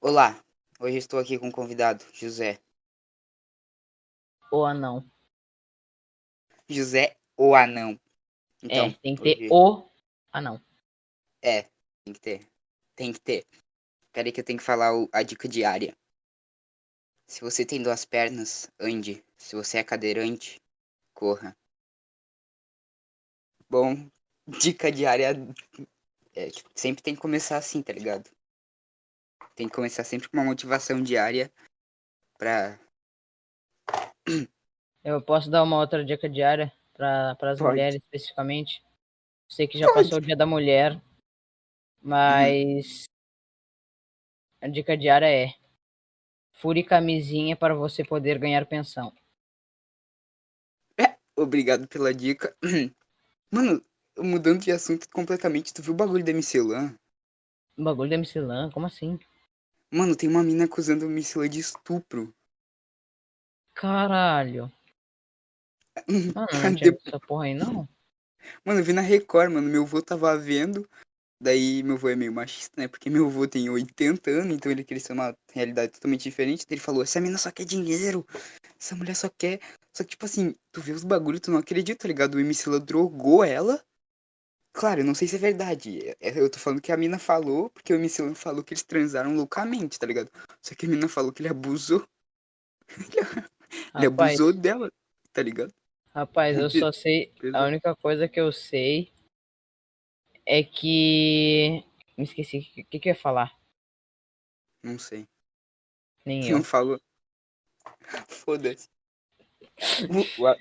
Olá, hoje estou aqui com um convidado, José. O anão. José o Anão. Então, é, tem que ter hoje- o anão. É, tem que ter. Tem que ter. Peraí que eu tenho que falar o- a dica diária. Se você tem duas pernas, ande. Se você é cadeirante, corra. Bom, dica diária. É, tipo, sempre tem que começar assim, tá ligado? Tem que começar sempre com uma motivação diária pra. Eu posso dar uma outra dica diária para as mulheres especificamente. Sei que já Pode. passou o dia da mulher, mas a dica diária é fure camisinha para você poder ganhar pensão. Obrigado pela dica. Mano, mudando de assunto completamente, tu viu o bagulho da Michelin? O bagulho da Michelin, como assim? Mano, tem uma mina acusando o Michelin de estupro. Caralho. Mano, não tinha essa porra aí não? Mano, eu vi na Record, mano. Meu avô tava vendo. Daí meu avô é meio machista, né? Porque meu avô tem 80 anos, então ele cresceu numa realidade totalmente diferente. Daí ele falou: essa mina só quer dinheiro. Essa mulher só quer. Só que, tipo assim, tu vê os bagulhos, tu não acredita, tá ligado? O Lan drogou ela. Claro, eu não sei se é verdade. É- Eu tô falando que a mina falou, porque o MC falou que eles transaram loucamente, tá ligado? Só que a mina falou que ele abusou. Ele Rapaz, abusou dela, tá ligado? rapaz, eu só sei. A única coisa que eu sei é que. Me esqueci. O que, que, eu ia falar? Não sei. Nem eu. Não falou. Foda-se.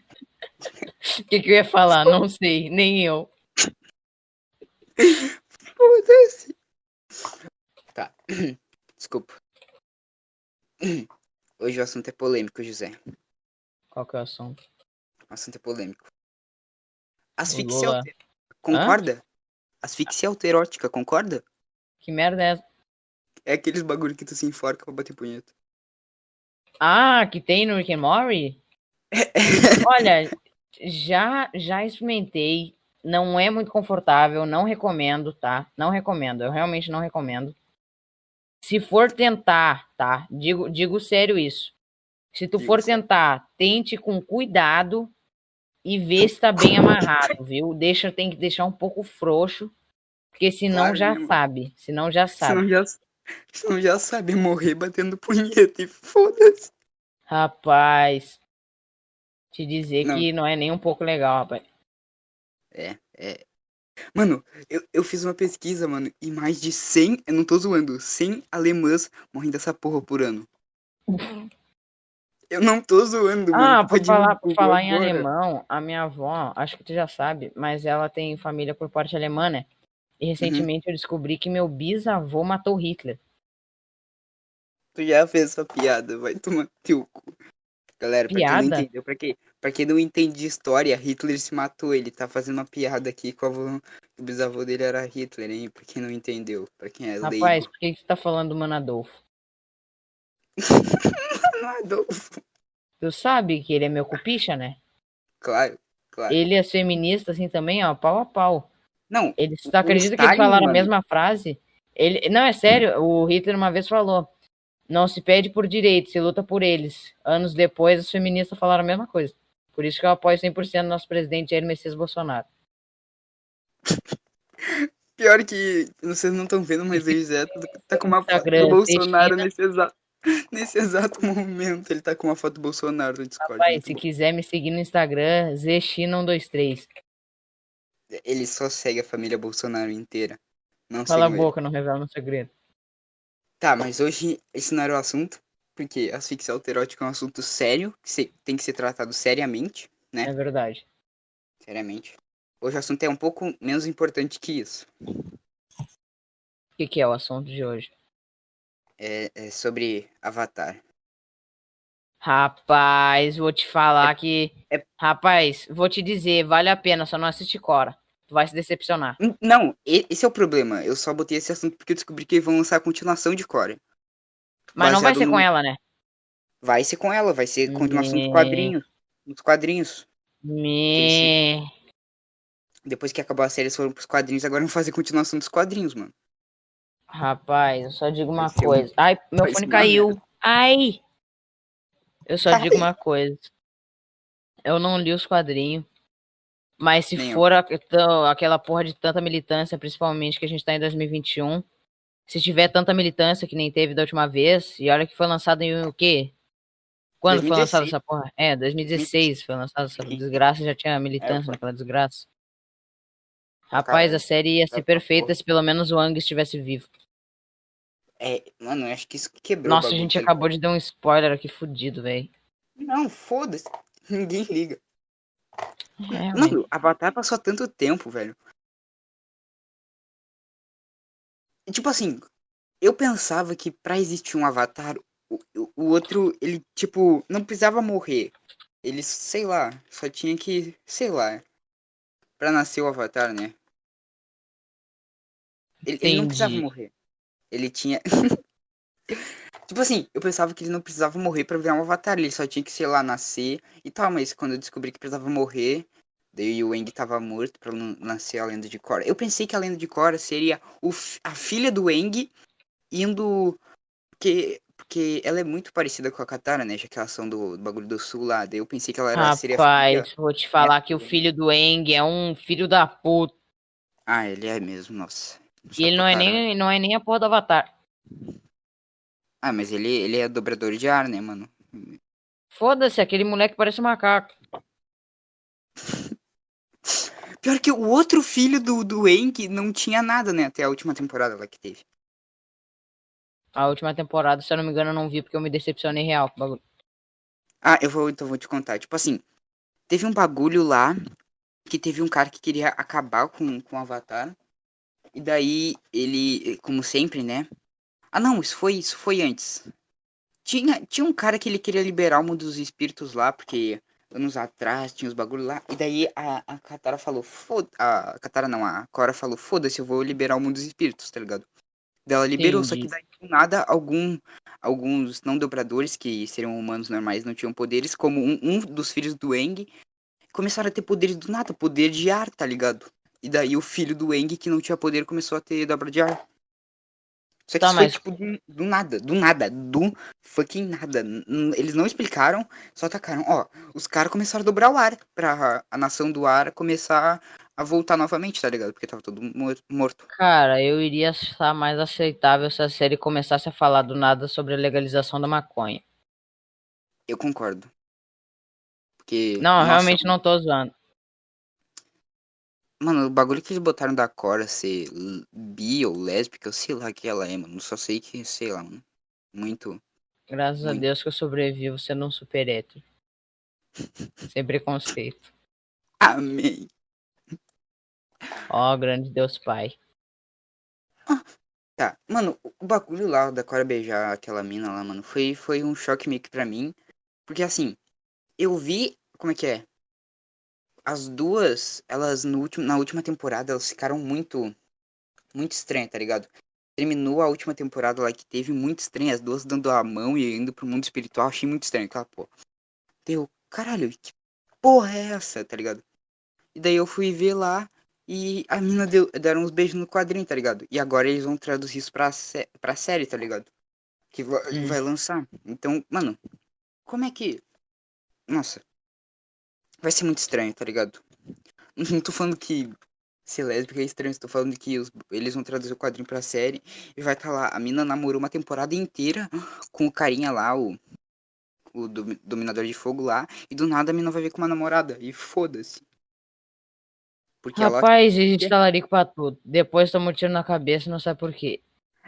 O que, que eu ia falar? Não sei, nem eu. Foda-se. Tá. Desculpa. Hoje o assunto é polêmico, José. Qual que é o assunto? O assunto é polêmico. Asfixia alter... Concorda? Asfixia alterótica, concorda? Que merda é essa? É aqueles bagulho que tu se enforca pra bater punheta. Ah, que tem no Rick and Morty? Olha, já, já experimentei. Não é muito confortável, não recomendo, tá? Não recomendo, eu realmente não recomendo. Se for tentar, tá? Digo, digo sério isso. Se tu Digo for sério. tentar, tente com cuidado e vê se tá bem amarrado, viu? Deixa, tem que deixar um pouco frouxo, porque senão Claro, já mano? sabe. Senão já sabe. Senão já, senão já sabe morrer batendo punheta e foda-se. Rapaz, te dizer Não. que não é nem um pouco legal, rapaz. É, é. Mano, eu, eu fiz uma pesquisa, mano, e mais de 100, eu não tô zoando, 100 alemãs morrem dessa porra por ano. Eu não tô zoando, mano. Ah, por pode falar, por falar em alemão, a minha avó, acho que tu já sabe, mas ela tem família por parte alemã, né? E Uhum. recentemente eu descobri que meu bisavô matou Hitler. Tu já fez essa piada, vai tomar teu cu. Galera, pra quem não Piada? entendeu, pra quem, pra quem não entende de história, Hitler se matou. Ele tá fazendo uma piada aqui com o avô, o bisavô dele era Hitler, hein? Pra quem não entendeu, pra quem é Rapaz, leigo. por que tu tá falando do Mano Adolfo? Não, Adolfo. Tu sabe que ele é meu cupicha, né? Claro, claro. Ele é feminista assim também, ó, pau a pau. Não, Eles, tu O acredita que eles falaram a mano. mesma frase? Ele, não, é sério, o Hitler uma vez falou: não se pede por direitos, se luta por eles. Anos depois, os feministas falaram a mesma coisa. Por isso que eu apoio 100% no nosso presidente Jair Messias Bolsonaro. pior que vocês não estão vendo, mas o José tá- tá com uma foto Instagram, do Bolsonaro Cristina. nesse exato, nesse exato momento. Ele tá com uma foto do Bolsonaro no Discord. Rapaz, se bom. quiser me seguir no Instagram, zchina123. Ele só segue a família Bolsonaro inteira. Não Cala a sigam ele. boca, não revela meu segredo. Tá, mas hoje esse não era o assunto, porque asfixia alterótica é um assunto sério, que tem que ser tratado seriamente, né? É verdade. Seriamente. Hoje o assunto é um pouco menos importante que isso. O que, que é o assunto de hoje? É, é sobre Avatar. Rapaz, vou te falar que. é- Rapaz, vou te dizer, vale a pena, só não assiste Cora. Tu vai se decepcionar. Não, esse é o problema. Eu só botei esse assunto porque eu descobri que vão lançar a continuação de Core. Mas não vai ser com no- ela, né? Vai ser com ela, vai ser continuação dos Me- quadrinhos. Dos quadrinhos. Me. Depois que acabou a série, eles foram pros quadrinhos, agora vão fazer continuação dos quadrinhos, mano. Rapaz, eu só digo uma ser um- coisa. Ai, meu vai fone caiu. merda. Ai! Eu só Ai. digo uma coisa. Eu não li os quadrinhos. Mas se Nem for a- então, aquela porra de tanta militância, principalmente que a gente tá em 2021, se tiver tanta militância que nem teve da última vez, e olha que foi lançado em o quê? Quando foi lançado 2016. essa porra? É, 2016 foi lançado essa desgraça, já tinha militância foi. naquela desgraça. Rapaz, Caralho. a série ia ser perfeita se pelo menos o Ang estivesse vivo. É, mano, eu acho que isso que quebrou. Nossa, a gente tá acabou de dar um spoiler aqui fudido, velho. Não, foda-se. Ninguém liga. É, Mano, Avatar passou tanto tempo, velho. Tipo assim, eu pensava que pra existir um Avatar, o, o- outro, ele, tipo, não precisava morrer. Ele, sei lá, só tinha que, sei lá, pra nascer o Avatar, né? Ele, ele não precisava morrer. Ele tinha. tipo assim, eu pensava que ele não precisava morrer pra virar um Avatar. Ele só tinha que, sei lá, nascer e tal. Mas quando eu descobri que precisava morrer, daí o Aang tava morto pra não nascer a lenda de Korra. Eu pensei que a lenda de Korra seria o, a filha do Aang indo. Porque, porque ela é muito parecida com a Katara, né? Já que elas são do, do bagulho do sul lá. Daí eu pensei que ela era, seria a filha. Rapaz, vou te falar que o filho do Eng é um filho da puta. Ah, ele é mesmo, nossa. E ele não é nem, não é nem a porra do Avatar. Ah, mas ele, ele é dobrador de ar, né, mano? Foda-se, aquele moleque parece um macaco. Pior que o outro filho do, do Aang não tinha nada, né? Até a última temporada lá que teve. A última temporada, se eu não me engano, eu não vi porque eu me decepcionei real com o bagulho. Ah, eu vou, então vou te contar. Tipo assim, teve um bagulho lá que teve um cara que queria acabar com, com o Avatar. E daí ele, como sempre, né? Ah não, isso foi, isso foi antes. Tinha, tinha um cara que ele queria liberar mundo dos espíritos lá, porque anos atrás tinha os bagulhos lá. E daí a, a Katara falou, foda. A Katara não, a Korra falou, foda-se, eu vou liberar o mundo dos espíritos, tá ligado? Daí ela liberou, só que Entendi. daí do nada algum, alguns não dobradores, que seriam humanos normais, não tinham poderes, como um, um dos filhos do Eng, começaram a ter poderes do nada, poder de ar, tá ligado? E daí o filho do Eng, que não tinha poder, começou a ter dobra de ar. Só que Tá, isso foi, mas- tipo, do, do nada, do nada, do fucking nada. Eles não explicaram, só atacaram. Ó, os caras começaram a dobrar o ar, pra a nação do ar começar a voltar novamente, tá ligado? Porque tava todo mor- morto. Cara, eu iria estar mais aceitável se a série começasse a falar do nada sobre a legalização da maconha. Eu concordo. Porque. Não, nossa, realmente não tô zoando. Mano, o bagulho que eles botaram da Cora ser bi ou lésbica, eu sei lá que ela é, mano. Só sei que, sei lá, mano. Muito. Graças a Muito. Deus que eu sobrevivo sendo um super hétero. Sem preconceito. Amém. Ó, grande Deus Pai. Tá, mano, o bagulho lá da Cora beijar aquela mina lá, mano, foi, foi um choque meio que pra mim. Porque assim, eu vi. Como é que é? As duas, elas no último, na última temporada, elas ficaram muito. Muito estranhas, tá ligado? Terminou a última temporada lá que teve muito estranho, as duas dando a mão e indo pro mundo espiritual, achei muito estranho aquela porra. Deu, caralho, que porra é essa, tá ligado? E daí eu fui ver lá e a mina deu, deram uns beijos no quadrinho, tá ligado? E agora eles vão traduzir isso pra, sé pra série, tá ligado? Que Hum. vai lançar. Então, mano, como é que. Nossa. Vai ser muito estranho, tá ligado? Não tô falando que ser lésbica é estranho, tô falando que os- eles vão traduzir o quadrinho pra série e vai estar lá. A mina namorou uma temporada inteira com o carinha lá, o. O domi- dominador de fogo lá, e do nada a mina vai ver com uma namorada. E foda-se. Porque ela Rapaz, existe talarico pra tudo. Depois toma um tiro na cabeça e não sabe por quê.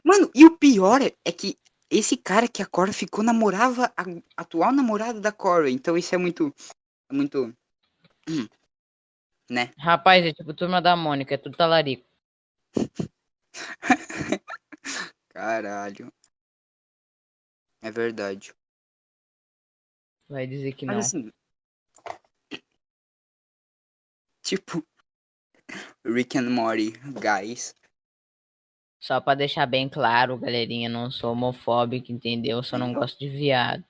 Mano, e o pior é, que esse cara que a Cora ficou namorava a atual namorada da Cora. Então isso é muito. é Muito. Hum, né? Rapaz, é tipo turma da Mônica, é tudo talarico. Caralho. É verdade. Vai dizer que não. Mas assim. Tipo. Rick and Morty, guys. Só pra deixar bem claro, galerinha, não sou homofóbico, entendeu? Só não gosto de viado.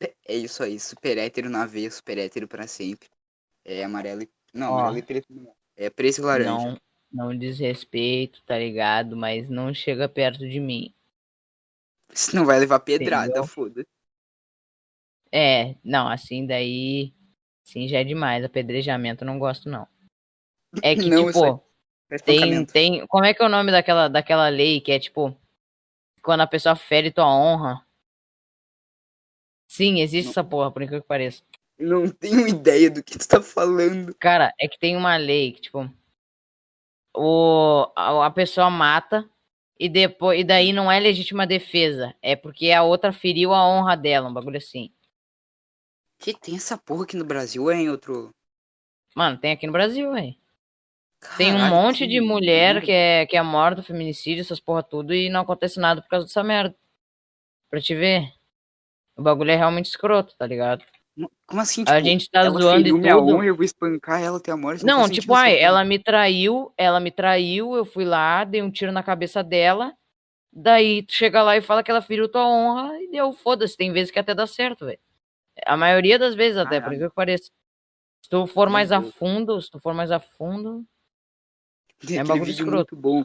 É isso aí. Super hétero na veia, super hétero pra sempre. É amarelo e. Não, Ó. amarelo e preto não. É preto e laranja. Não, Não desrespeito, tá ligado? Mas não chega perto de mim. Você não vai levar pedrada, Entendeu? foda. É, não, assim daí. Sim, já é demais. Apedrejamento eu não gosto, não. É que, Não, tipo, é tem, tem. Como é que é o nome daquela, daquela lei que é tipo. Quando a pessoa fere tua honra? Sim, existe Não. essa porra, por incrível que pareça. Não tenho ideia do que tu tá falando. Cara, é que tem uma lei que, tipo. O, a, a pessoa mata e depois. E daí não é legítima defesa. É porque a outra feriu a honra dela, um bagulho assim. Que tem essa porra aqui no Brasil em outro. Mano, tem aqui no Brasil, velho. Tem um monte de mulher que é, que é morta, feminicídio, essas porra tudo, e não acontece nada por causa dessa merda. Pra te ver. O bagulho é realmente escroto, tá ligado? Como assim? A tipo, gente tá ela zoando e minha tudo. honra, eu vou espancar ela até a morte. Não, faz tipo, ai, ela me traiu, ela me traiu, eu fui lá, dei um tiro na cabeça dela. Daí tu chega lá e fala que ela feriu tua honra e deu, foda-se, tem vezes que até dá certo, velho. A maioria das vezes até, por Caralho. incrível que pareça. Se tu for mais a fundo, se tu for mais a fundo, Tem É bagulho vídeo escroto. muito bom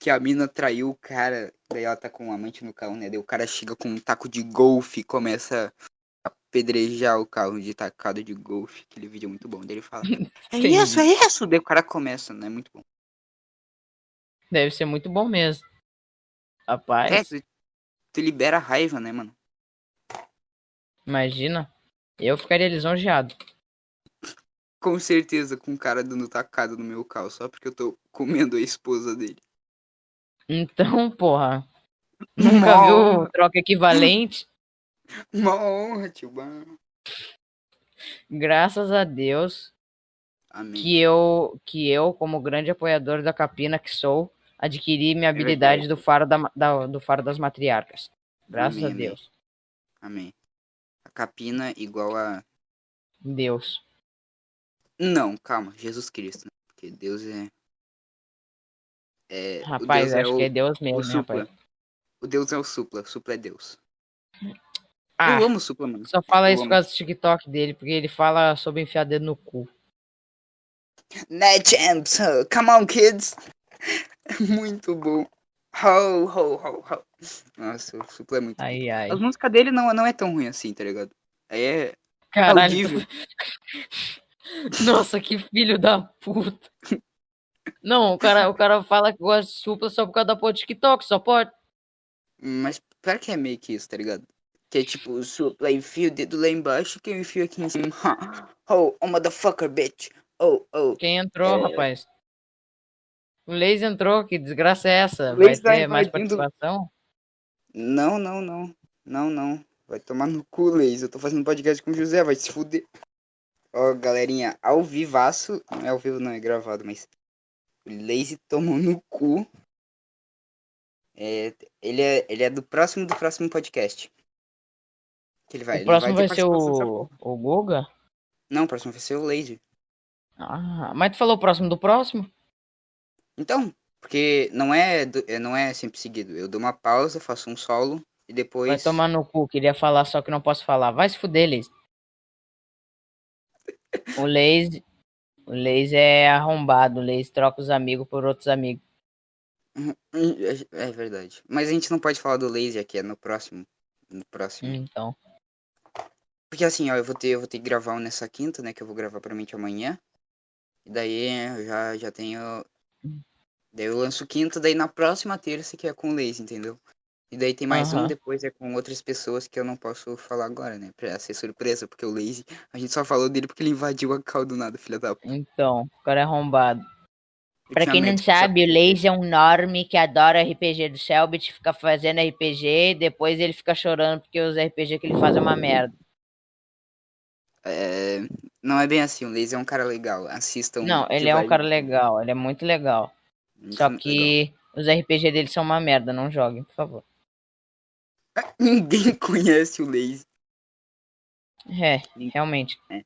que a mina traiu o cara, daí ela tá com um amante no carro, né? Daí o cara chega com um taco de golfe e começa a apedrejar o carro de tacado de golfe. Aquele vídeo é muito bom. Daí ele fala: É isso, é isso! Daí o cara começa, né? Muito bom. deve ser muito bom mesmo. Rapaz, É, tu, tu libera a raiva, né, mano? imagina. Eu ficaria lisonjeado. Com certeza, com o cara dando tacada no meu carro, só porque eu tô comendo a esposa dele. Então, porra. Nunca Uma viu troca equivalente? Uma honra, tio. Bah. Graças a Deus Amém. que eu, que eu, como grande apoiador da capina que sou, adquiri minha É habilidade do faro, da, da- do faro das matriarcas. Graças Amém, a amém. Deus. Amém. A capina igual a. Deus. Não, calma, Jesus Cristo. né? Porque Deus é. É. o Rapaz, Deus é acho o, que é Deus o mesmo, né, supla. rapaz? O Deus é o supla. Supla é Deus. Ah, Eu amo o supla, mano. só fala eu isso por amo. causa do TikTok dele, porque ele fala sobre enfiar dedo no cu. Né, huh? Come on, kids. Muito bom. Ho, ho, ho, ho. Nossa, o supla é muito bom. Ai, ai. As músicas dele não, não é tão ruim assim, tá ligado? Aí é Caralho. audível. Nossa, que filho da puta. Não, o cara, o cara fala que gosta de supla só por causa da porra do TikTok, só pode. Mas pior que é meio que isso, tá ligado? Que é tipo, o supla enfia o dedo lá embaixo que eu enfio aqui em cima. Oh, oh, motherfucker, bitch. Oh, oh. Quem entrou, É. rapaz? O Leis entrou, que desgraça é essa? Vai tá ter mais invadindo- participação? Não, não, não. Não, não. Vai tomar no cu, Leis. Eu tô fazendo podcast com o José, vai se fuder. Ó, galerinha, ao vivaço. Não é ao vivo, não, é gravado, mas. O Lazy tomou no cu. É, ele, é, ele é do próximo do próximo podcast. Que ele vai, o próximo ter vai ser o, o Guga? Não, o próximo vai ser o Lazy. Ah, mas tu falou o próximo do próximo? Então, porque não é, é, não é sempre seguido. Eu dou uma pausa, faço um solo e depois. Vai tomar no cu, queria falar, só que não posso falar. Vai se fuder, Leis. O Leis. O Leis é arrombado, o Leis troca os amigos por outros amigos. É, é verdade. Mas a gente não pode falar do Lazy aqui, é no próximo. No próximo. Então. Porque assim, ó, eu vou ter, eu vou ter que gravar um nessa quinta, né? Que eu vou gravar provavelmente amanhã. E daí eu já, já tenho. Daí eu lanço quinta, daí na próxima terça que é com o Lazy, entendeu? E daí tem mais um Aham. depois, é com outras pessoas que eu não posso falar agora, né? Pra ser surpresa, porque o Lazy, a gente só falou dele porque ele invadiu a cal do nada, filha da puta. Então, o cara é arrombado. Pra quem não só- sabe, o Lazy é um norme que adora RPG do Selbit, fica fazendo RPG e depois ele fica chorando porque os RPG que ele faz é uma merda. É, não é bem assim, o Lazy é um cara legal. Assistam. Não, ele é um cara legal, ele é muito legal. muito Só legal. que os RPG dele são uma merda, não joguem, por favor. Ninguém conhece o Lazy, É, realmente. é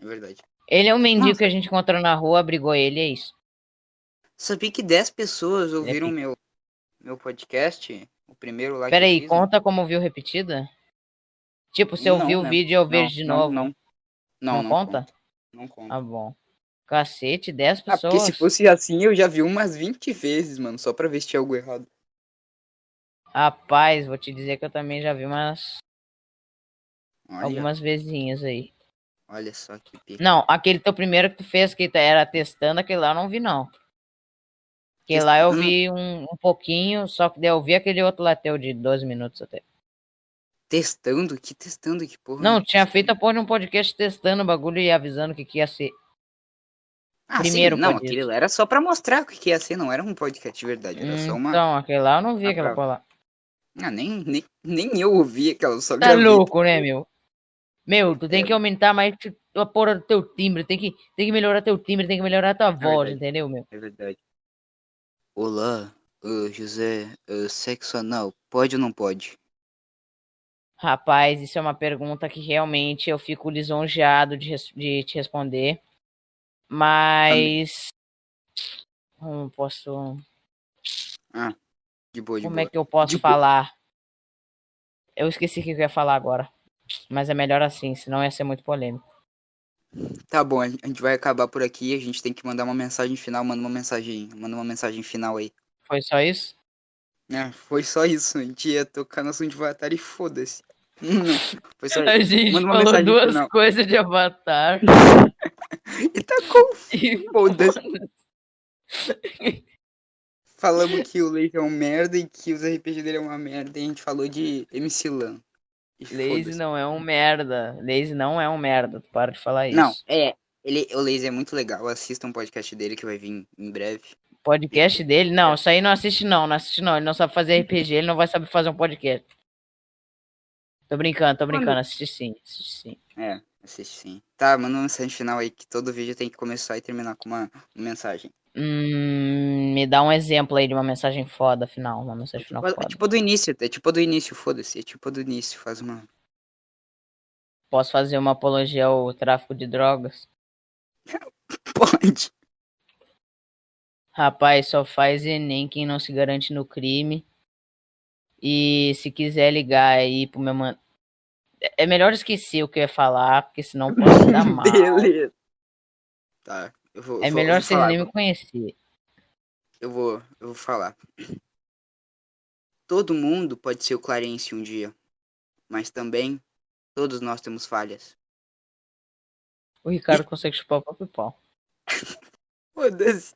verdade. Ele é um mendigo Nossa. que a gente encontrou na rua, brigou ele, é isso. Sabia que 10 pessoas é ouviram meu, meu podcast? O primeiro lá Peraí, né? conta como viu repetida? Tipo, se eu Não, vi o né? vídeo eu Não, vejo de não, novo. Não, não, Não não conta? Não conta. Tá bom. Cacete, 10 Ah, porque pessoas. se fosse assim, eu já vi umas 20 vezes, mano, só pra vestir algo errado. Rapaz, vou te dizer que eu também já vi umas Olha, algumas vezinhas aí. olha só que pica. Não, aquele teu primeiro que tu fez que era testando, aquele lá eu não vi não. Aquele lá eu Testando? vi um, um pouquinho, só que daí eu vi aquele outro lá teu de 12 minutos até. Testando? Que testando? Que porra? Não, tinha feito a porra de um podcast testando o bagulho e avisando o que, que ia ser. ah, primeiro sim, não, podcast. aquele lá era só pra mostrar o que que ia ser, não era um podcast de verdade, era só uma... Então, aquele lá eu não vi Ah, aquela porra lá. Ah, nem, nem, nem eu ouvi aquela, só Tá louco, né, meu? Meu, tu tem que aumentar mais a porra do teu timbre, tem que, tem que melhorar teu timbre, tem que melhorar tua voz, verdade. entendeu, meu? É verdade. Olá, ô, José, ô, sexo anal, pode ou não pode? Rapaz, isso é uma pergunta que realmente eu fico lisonjeado de, de te responder. Mas. Como posso. De boa, de Como boa. é que eu posso De boa. falar? Eu esqueci o que eu ia falar agora. Mas é melhor assim, senão ia ser muito polêmico. Tá bom, a gente vai acabar por aqui, a gente tem que mandar uma mensagem final, manda uma mensagem, manda uma mensagem final aí. Foi só isso? É, foi só isso, a gente ia tocar no assunto de Avatar e foda-se. Foi só A gente Manda uma falou duas final. coisas de Avatar. E tá foda-se. Falamos que o Leite é um merda e que os RPG dele é uma merda, e a gente falou de MC Lan. Lazy não é um merda. Lazy não é um merda. Tu para de falar isso. Não, é. Ele, o Lazy é muito legal. Assista um podcast dele que vai vir em breve. Podcast dele? Não, isso aí não assiste não, não assiste não. Ele não sabe fazer RPG, ele não vai saber fazer um podcast. Tô brincando, tô brincando, assiste sim, assiste sim. É, assiste sim. Tá, manda uma mensagem final aí que todo vídeo tem que começar e terminar com uma mensagem. Hum, me dá um exemplo aí de uma mensagem foda final, uma mensagem final É foda. tipo do início, é tipo do início, foda-se. É tipo do início, faz uma. Posso fazer uma apologia ao tráfico de drogas? Pode. Rapaz, só faz Enem quem não se garante no crime. E se quiser ligar aí pro meu mano. É melhor esquecer o que eu ia falar, porque senão pode dar mal. Beleza. Tá. Eu vou, É vou- melhor vocês nem me conhecer. Eu vou, eu vou falar. Todo mundo pode ser o Clarence um dia, mas também todos nós temos falhas. O Ricardo consegue chupar o próprio pau. Foda-se.